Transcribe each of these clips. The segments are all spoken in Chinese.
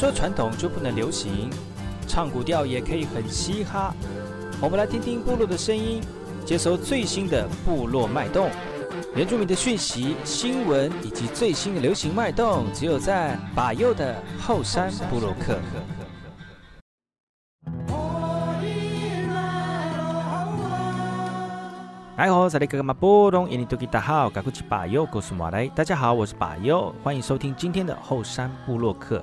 说传统就不能流行，唱古调也可以很嘻哈。我们来听听部落的声音，接收最新的部落脉动、原住民的讯息、新闻以及最新的流行脉动，只有在把右的后山部落客。哎吼，在这里哥哥马波东，印尼多吉大好，嘎古奇巴尤，古苏马来，大家好，我是巴右，欢迎收听今天的后山部落客。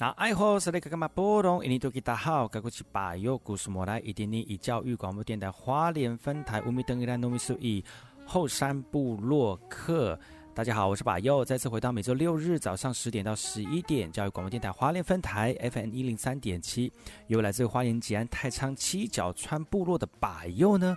那爱好是那个干嘛？波隆印尼多吉大好，该过去把右故事莫来，一点点以教育广播电台花莲分台乌米登伊兰糯米苏伊后山部落客。大家好，我是把右，再次回到每周六日早上十点到十一点，教育广播电台花莲分台 FM 一零三点七，由来自花莲吉安太仓七角川部落的把右呢。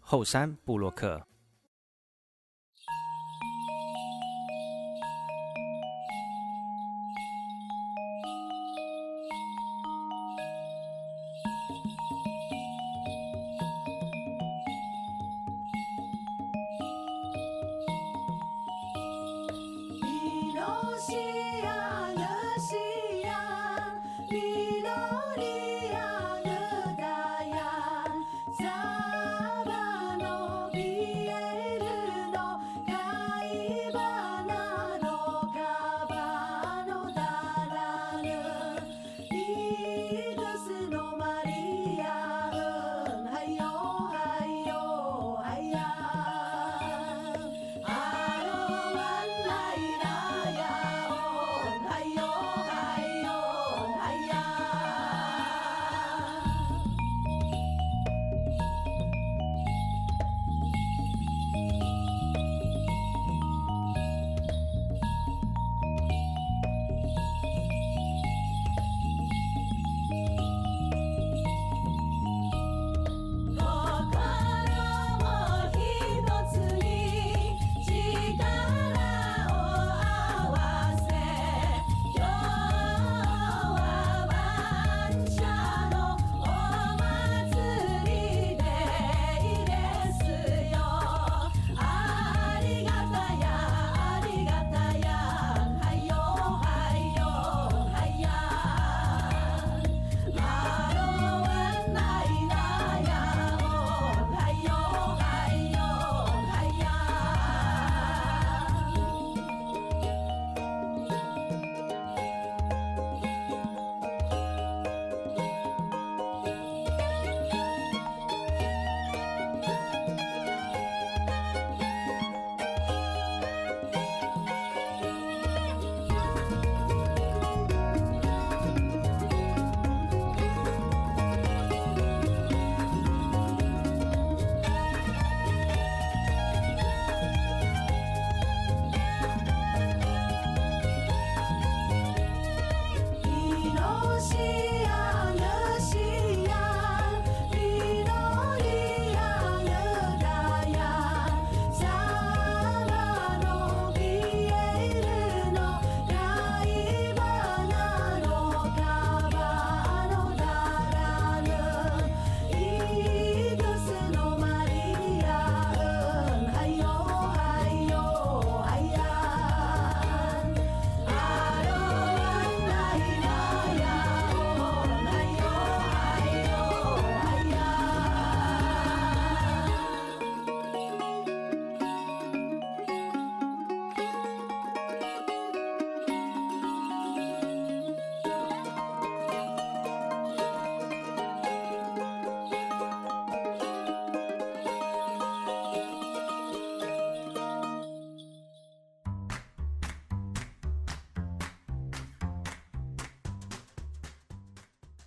后山布洛克。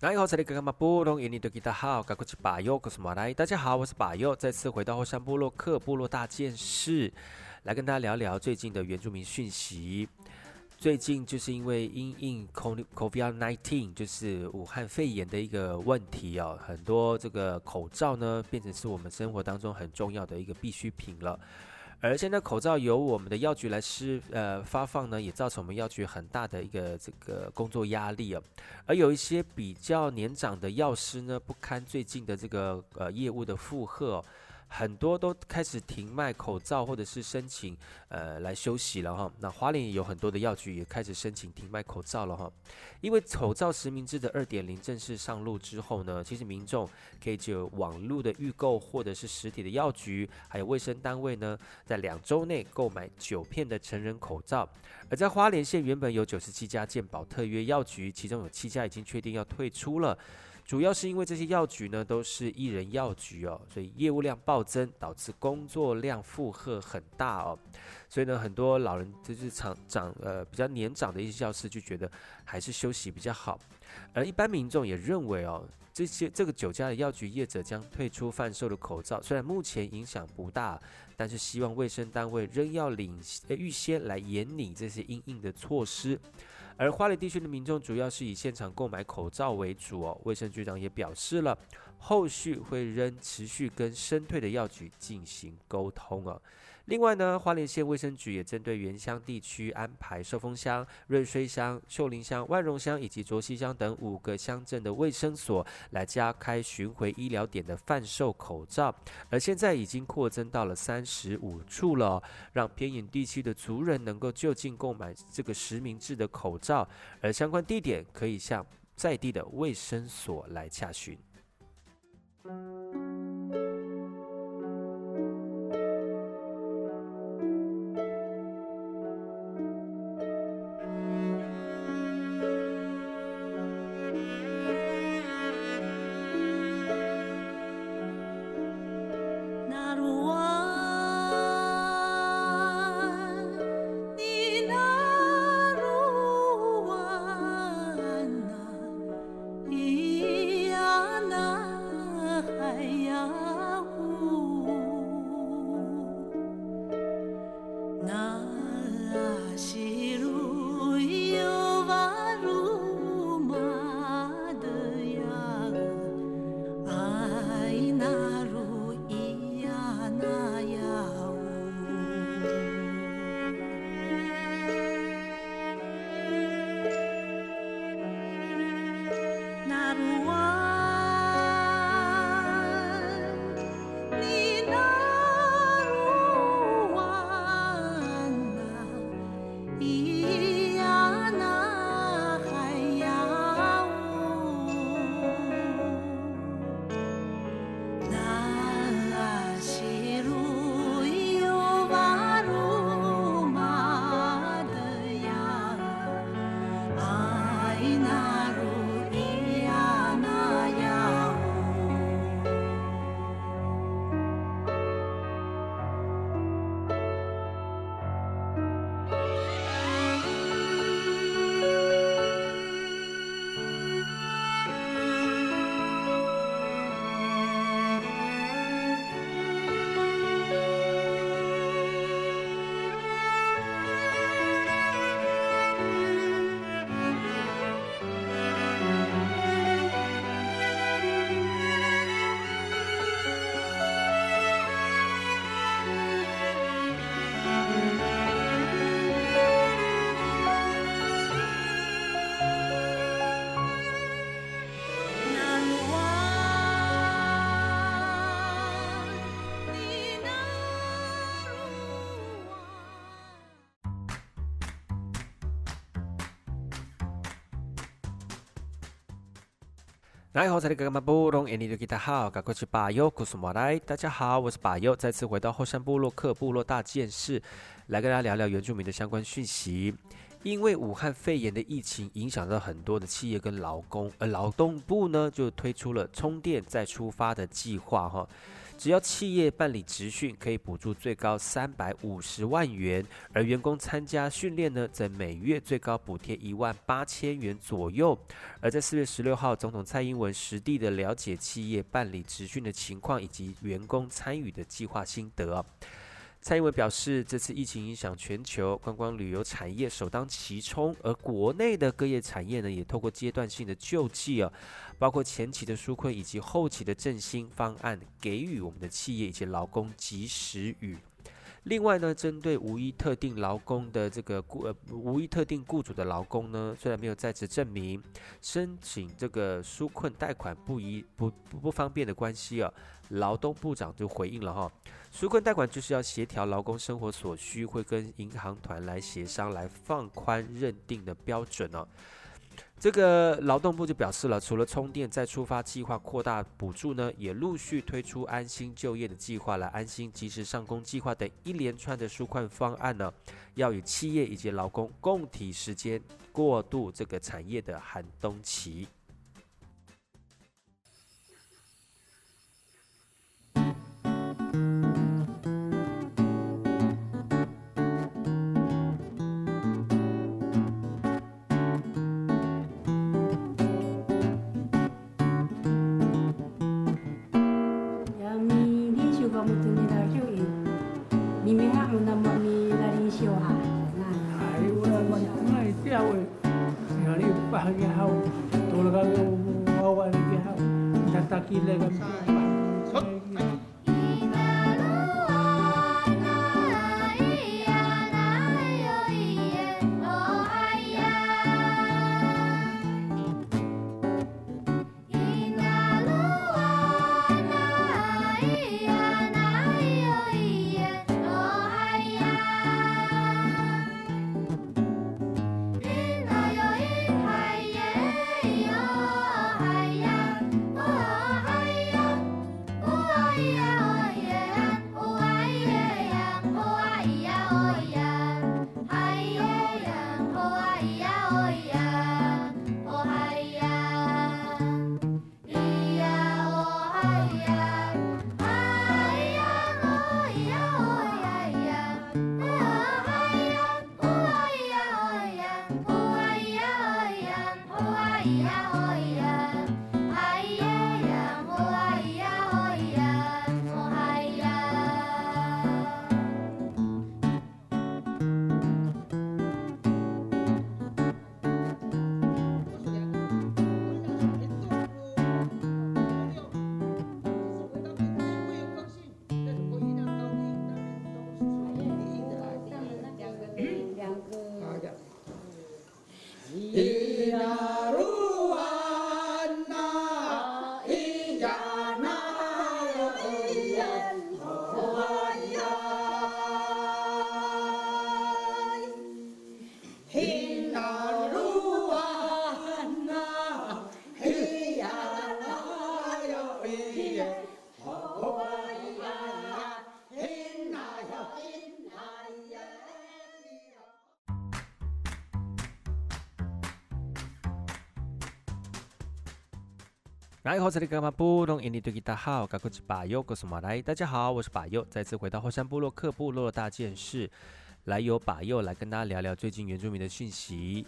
大家好，我是巴佑，我是马来。大家好，我是巴佑，再次回到后山部落客部落大件事，来跟大家聊聊最近的原住民讯息。最近就是因为因应 COVID-19，就是武汉肺炎的一个问题哦，很多这个口罩呢，变成是我们生活当中很重要的一个必需品了。而现在口罩由我们的药局来施呃发放呢，也造成我们药局很大的一个这个工作压力啊。而有一些比较年长的药师呢，不堪最近的这个呃业务的负荷。很多都开始停卖口罩，或者是申请呃来休息了哈。那花莲也有很多的药局也开始申请停卖口罩了哈。因为口罩实名制的二点零正式上路之后呢，其实民众可以就网络的预购，或者是实体的药局，还有卫生单位呢，在两周内购买九片的成人口罩。而在花莲县原本有九十七家健保特约药局，其中有七家已经确定要退出了。主要是因为这些药局呢都是一人药局哦，所以业务量暴增，导致工作量负荷很大哦。所以呢，很多老人就是长长呃比较年长的一些药师就觉得还是休息比较好。而一般民众也认为哦，这些这个九家的药局业者将退出贩售的口罩，虽然目前影响不大，但是希望卫生单位仍要领预先来严拟这些应应的措施。而花莲地区的民众主要是以现场购买口罩为主哦。卫生局长也表示了，后续会仍持续跟深退的药局进行沟通哦。另外呢，花莲县卫生局也针对原乡地区安排寿丰乡、瑞穗乡、秀林乡、万荣乡以及卓溪乡等五个乡镇的卫生所来加开巡回医疗点的贩售口罩，而现在已经扩增到了三十五处了，让偏远地区的族人能够就近购买这个实名制的口罩，而相关地点可以向在地的卫生所来洽询。来，好，这里是马布隆，印尼的吉他好，我是巴尤，古苏马来。大家好，我是巴尤，再次回到后山部落客部落大件事，来跟大家聊聊原住民的相关讯息。因为武汉肺炎的疫情影响到很多的企业跟劳工，而劳动部呢就推出了充电再出发的计划哈。只要企业办理职训，可以补助最高三百五十万元，而员工参加训练呢，则每月最高补贴一万八千元左右。而在四月十六号，总统蔡英文实地的了解企业办理职训的情况以及员工参与的计划心得。蔡英文表示，这次疫情影响全球，观光旅游产业首当其冲，而国内的各业产业呢，也透过阶段性的救济啊，包括前期的纾困以及后期的振兴方案，给予我们的企业以及劳工及时雨。另外呢，针对无一特定劳工的这个雇呃无一特定雇主的劳工呢，虽然没有在职证明，申请这个纾困贷款不一不不不方便的关系啊，劳动部长就回应了哈，纾困贷款就是要协调劳工生活所需，会跟银行团来协商来放宽认定的标准哦。这个劳动部就表示了，除了充电再出发计划扩大补助呢，也陆续推出安心就业的计划来安心及时上工计划等一连串的纾困方案呢，要与企业以及劳工共体时间，过渡这个产业的寒冬期。Oh yeah. 来，好，这里干嘛不懂印尼对吉他好，我是巴佑，我是马来。大家好，我是巴佑，再次回到后山部落克部落大件事，来由巴佑来跟大家聊聊最近原住民的讯息。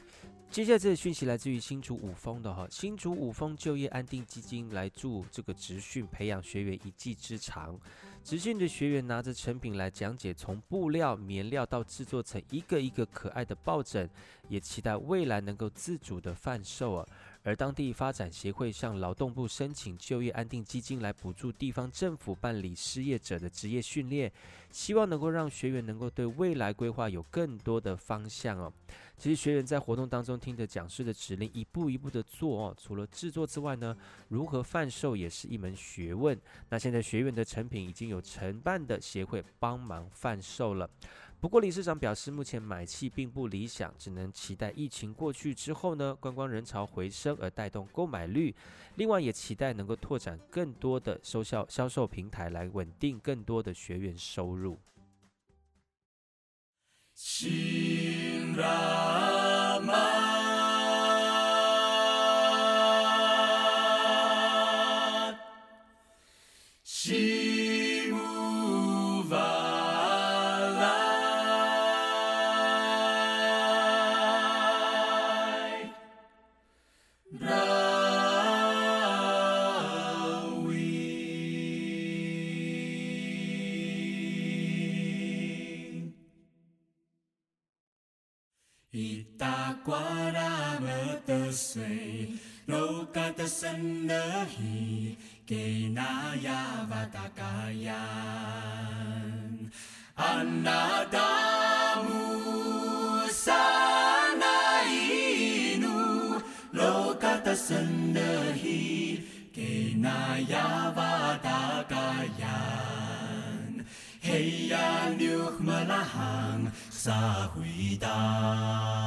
接下来这个讯息来自于新竹五峰的哈，新竹五峰就业安定基金来助这个职训培养学员一技之长。职训的学员拿着成品来讲解，从布料、棉料到制作成一个一个可爱的抱枕，也期待未来能够自主的贩售啊。而当地发展协会向劳动部申请就业安定基金来补助地方政府办理失业者的职业训练，希望能够让学员能够对未来规划有更多的方向哦。其实学员在活动当中听着讲师的指令，一步一步的做哦。除了制作之外呢，如何贩售也是一门学问。那现在学员的成品已经有承办的协会帮忙贩售了。不过，理事长表示，目前买气并不理想，只能期待疫情过去之后呢，观光人潮回升而带动购买率。另外，也期待能够拓展更多的收销销售平台，来稳定更多的学员收入。Itakwara 萨回答。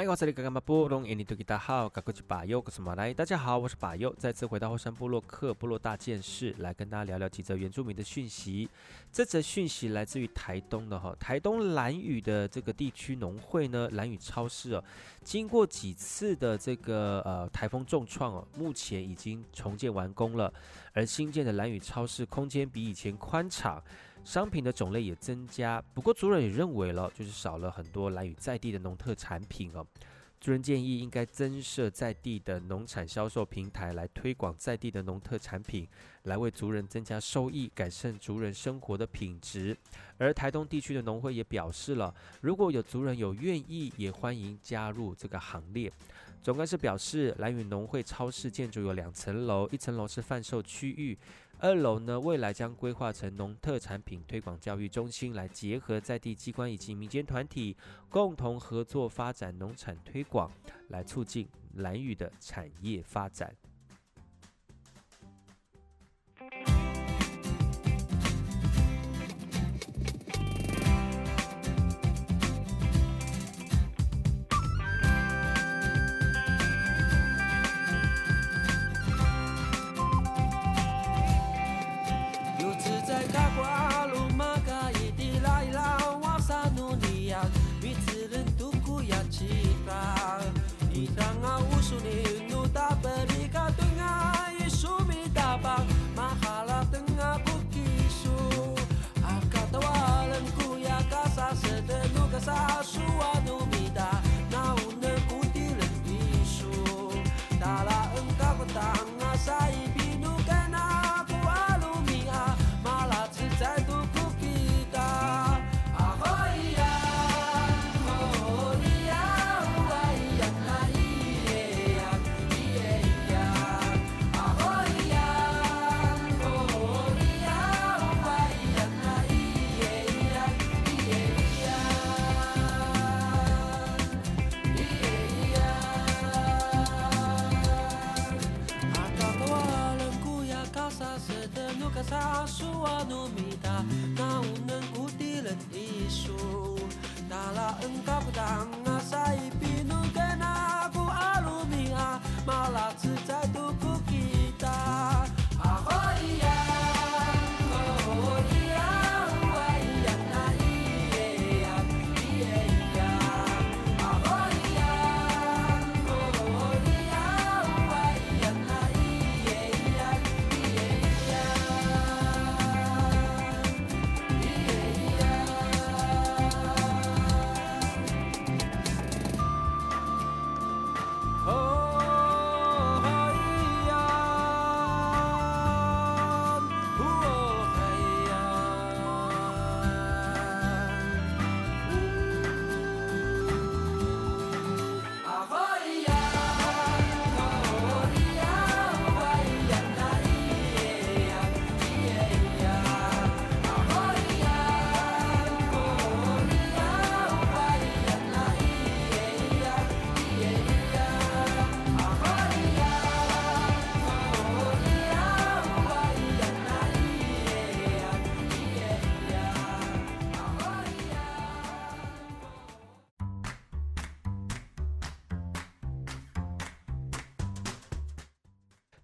来，我是里格甘巴布隆，印尼多吉达好，嘎古吉巴尤，格斯马来，大家好，我是巴尤，再次回到后山部落克部落大件事，来跟大家聊聊几则原住民的讯息。这则讯息来自于台东的哈，台东兰屿的这个地区农会呢，兰屿超市哦，经过几次的这个呃台风重创哦，目前已经重建完工了，而新建的兰屿超市空间比以前宽敞。商品的种类也增加，不过族人也认为了，就是少了很多兰屿在地的农特产品哦。族人建议应该增设在地的农产销售平台，来推广在地的农特产品，来为族人增加收益，改善族人生活的品质。而台东地区的农会也表示了，如果有族人有愿意，也欢迎加入这个行列。总干事表示，兰屿农会超市建筑有两层楼，一层楼是贩售区域。二楼呢，未来将规划成农特产品推广教育中心，来结合在地机关以及民间团体共同合作发展农产推广，来促进兰屿的产业发展。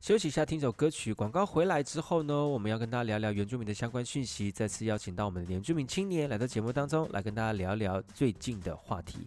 休息一下，听首歌曲。广告回来之后呢，我们要跟大家聊聊原住民的相关讯息。再次邀请到我们的原住民青年来到节目当中，来跟大家聊聊最近的话题。